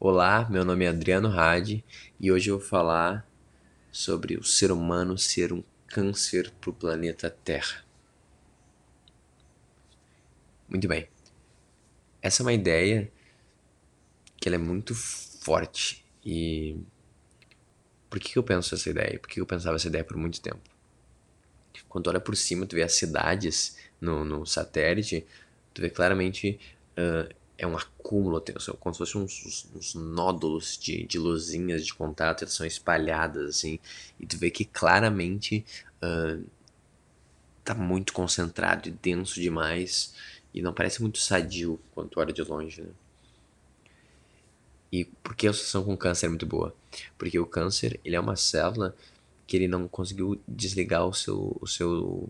Olá, meu nome é Adriano Hadi e hoje eu vou falar sobre o ser humano ser um câncer para o planeta Terra. Muito bem. Essa é uma ideia que ela é muito forte e por que eu penso essa ideia? Por que eu pensava essa ideia por muito tempo? Quando tu olha por cima, tu vê as cidades no, no satélite, tu vê claramente uh, é um acúmulo, como se fossem uns, uns, nódulos de, de luzinhas de contato, elas são espalhadas assim, e tu vê que claramente uh, tá muito concentrado e denso demais, e não parece muito sadio quando tu olha de longe, né? E por que a associação com câncer é muito boa? Porque o câncer, ele é uma célula que ele não conseguiu desligar o seu, o seu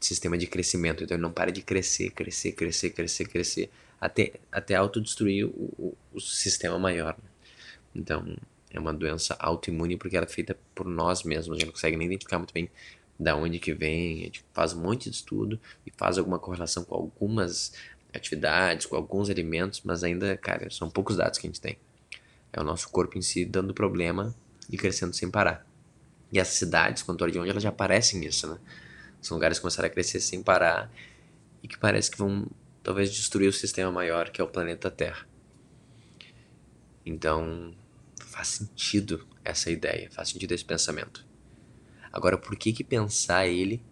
sistema de crescimento. Então ele não para de crescer, crescer, crescer, crescer, crescer, até, até autodestruir o, o, o sistema maior. Né? Então é uma doença autoimune porque ela é feita por nós mesmos. A gente não consegue nem identificar muito bem da onde que vem. A gente faz um monte de estudo e faz alguma correlação com algumas atividades, com alguns alimentos, mas ainda, cara, são poucos dados que a gente tem. É o nosso corpo em si dando problema e crescendo sem parar. E as cidades, quanto de onde elas já aparecem nisso, né? São lugares que começaram a crescer sem parar e que parece que vão talvez destruir o sistema maior que é o planeta Terra. Então, faz sentido essa ideia, faz sentido esse pensamento. Agora, por que que pensar ele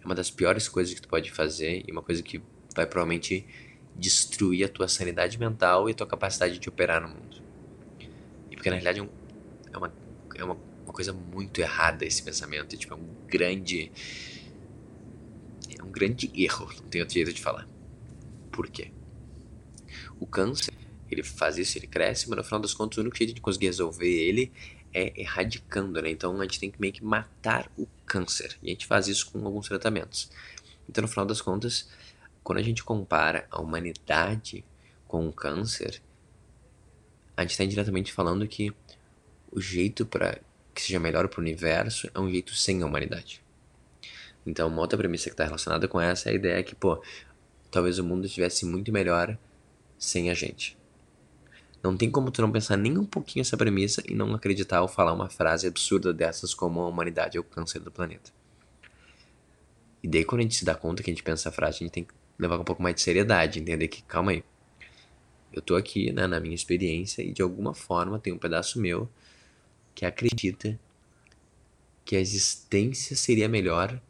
é uma das piores coisas que tu pode fazer e uma coisa que vai provavelmente destruir a tua sanidade mental e a tua capacidade de operar no mundo? E porque na realidade é, um, é, uma, é uma, uma coisa muito errada esse pensamento, tipo, é um grande é um grande erro, não tem outro jeito de falar. Por quê? O câncer, ele faz isso, ele cresce, mas no final das contas o único jeito de conseguir resolver ele é erradicando, né? Então a gente tem que meio que matar o câncer. E a gente faz isso com alguns tratamentos. Então no final das contas, quando a gente compara a humanidade com o câncer, a gente está indiretamente falando que o jeito para que seja melhor para o universo é um jeito sem a humanidade. Então, uma outra premissa que está relacionada com essa é a ideia que, pô, talvez o mundo estivesse muito melhor sem a gente. Não tem como tu não pensar nem um pouquinho essa premissa e não acreditar ou falar uma frase absurda dessas como a humanidade é o câncer do planeta. E daí quando a gente se dá conta que a gente pensa essa frase, a gente tem que levar com um pouco mais de seriedade, entender que, calma aí, eu tô aqui né, na minha experiência e de alguma forma tem um pedaço meu que acredita que a existência seria melhor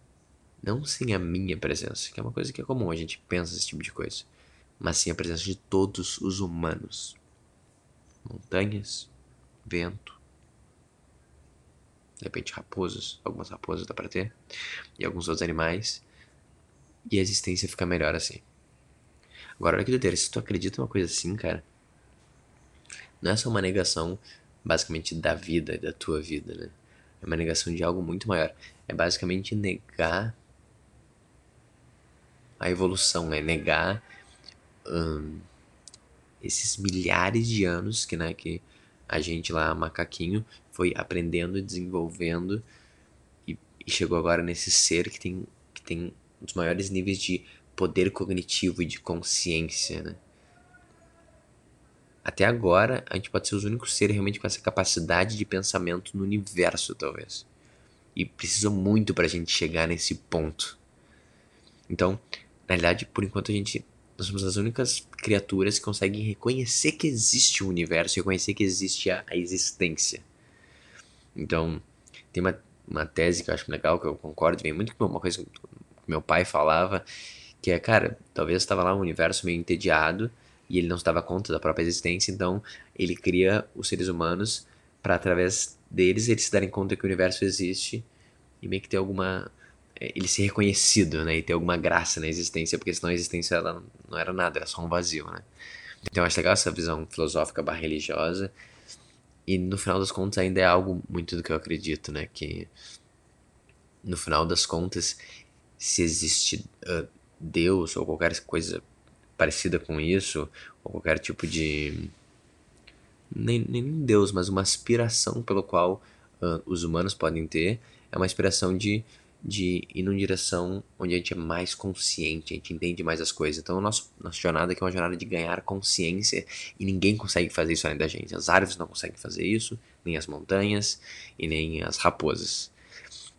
não sem a minha presença, que é uma coisa que é comum, a gente pensa esse tipo de coisa. Mas sim a presença de todos os humanos. Montanhas, vento, de repente raposas, algumas raposas dá pra ter, e alguns outros animais. E a existência fica melhor assim. Agora, olha que doideira, se tu acredita em uma coisa assim, cara, não é só uma negação, basicamente, da vida, da tua vida, né? É uma negação de algo muito maior. É basicamente negar a evolução, né? Negar hum, esses milhares de anos que, né, que a gente lá, macaquinho, foi aprendendo e desenvolvendo e, chegou agora nesse ser que tem, que tem um dos maiores níveis de poder cognitivo e de consciência, né? Até agora, a gente pode ser os únicos seres realmente com essa capacidade de pensamento no universo, talvez. E precisou muito para a gente chegar nesse ponto. Então, na realidade, por enquanto a gente nós somos as únicas criaturas que conseguem reconhecer que existe o universo, reconhecer que existe a, a existência. Então, tem uma, uma tese que eu acho legal, que eu concordo, vem muito com uma coisa que meu pai falava, que é, cara, talvez estava lá um universo meio entediado e ele não se dava conta da própria existência, então ele cria os seres humanos para através deles eles se darem conta que o universo existe e meio que ter alguma ele ser reconhecido, né? E ter alguma graça na existência, porque senão a existência ela não era nada, era só um vazio, né? Então eu acho legal essa visão filosófica barra religiosa. E no final das contas ainda é algo muito do que eu acredito, né? Que no final das contas, se existe uh, Deus ou qualquer coisa parecida com isso, ou qualquer tipo de. Nem, nem Deus, mas uma aspiração pelo qual uh, os humanos podem ter, é uma aspiração de de ir numa direção onde a gente é mais consciente, a gente entende mais as coisas. Então, a nossa, nossa jornada aqui é uma jornada de ganhar consciência e ninguém consegue fazer isso além da gente. As árvores não conseguem fazer isso, nem as montanhas e nem as raposas.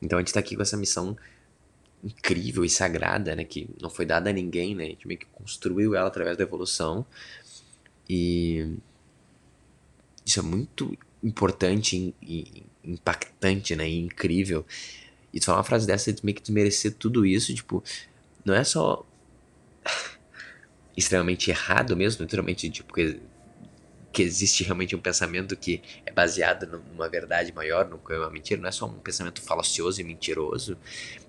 Então, a gente está aqui com essa missão incrível e sagrada, né, que não foi dada a ninguém, né, a gente meio que construiu ela através da evolução e isso é muito importante e, impactante, né, e incrível. E tu falar uma frase dessa, tu meio que desmerecer tudo isso, tipo, não é só extremamente errado mesmo, literalmente, tipo, que, que existe realmente um pensamento que é baseado numa verdade maior, não é uma mentira, não é só um pensamento falacioso e mentiroso,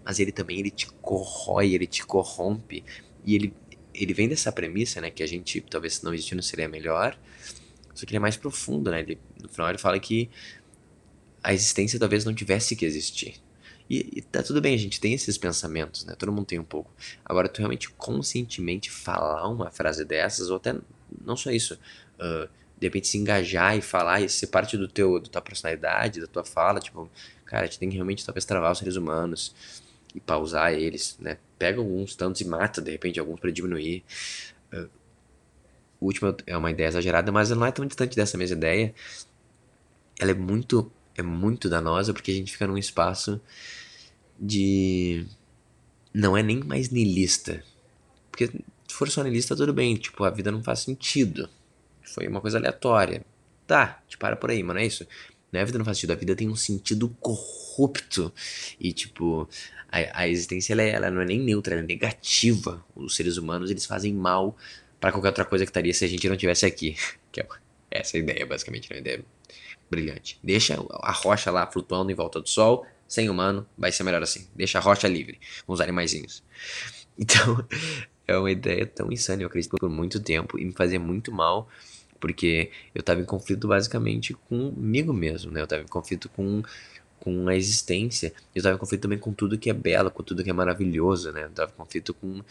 mas ele também ele te corrói, ele te corrompe, e ele, ele vem dessa premissa, né, que a gente, talvez não existindo seria melhor, só que ele é mais profundo, né, ele, no final ele fala que a existência talvez não tivesse que existir, e, e tá tudo bem, a gente tem esses pensamentos, né? Todo mundo tem um pouco. Agora, tu realmente conscientemente falar uma frase dessas, ou até não só isso, uh, de repente se engajar e falar e ser parte do teu, da tua personalidade, da tua fala, tipo, cara, a gente tem que realmente talvez travar os seres humanos e pausar eles, né? Pega alguns tantos e mata, de repente, alguns para diminuir. Uh, o último é uma ideia exagerada, mas não é tão distante dessa mesma ideia. Ela é muito é muito danosa porque a gente fica num espaço de. Não é nem mais niilista. Porque se for só niilista, tudo bem. Tipo, a vida não faz sentido. Foi uma coisa aleatória. Tá, te para por aí, mano, é isso. Não é a vida não faz sentido, a vida tem um sentido corrupto. E, tipo, a, a existência ela, é, ela não é nem neutra, ela é negativa. Os seres humanos eles fazem mal para qualquer outra coisa que estaria se a gente não tivesse aqui. Que é essa é a ideia, basicamente, uma ideia brilhante. Deixa a rocha lá flutuando em volta do sol, sem humano, vai ser melhor assim. Deixa a rocha livre, os animaizinhos. Então, é uma ideia tão insana, eu acredito por muito tempo, e me fazia muito mal, porque eu tava em conflito basicamente comigo mesmo, né? Eu tava em conflito com com a existência. Eu tava em conflito também com tudo que é belo, com tudo que é maravilhoso, né? Eu tava em conflito com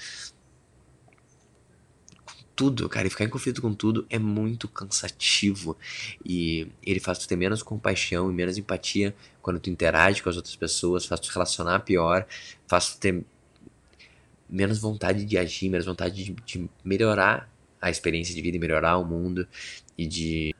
tudo, cara, e ficar em conflito com tudo é muito cansativo. E ele faz tu ter menos compaixão e menos empatia quando tu interage com as outras pessoas, faz tu relacionar pior, faz tu ter menos vontade de agir, menos vontade de, de melhorar a experiência de vida e melhorar o mundo e de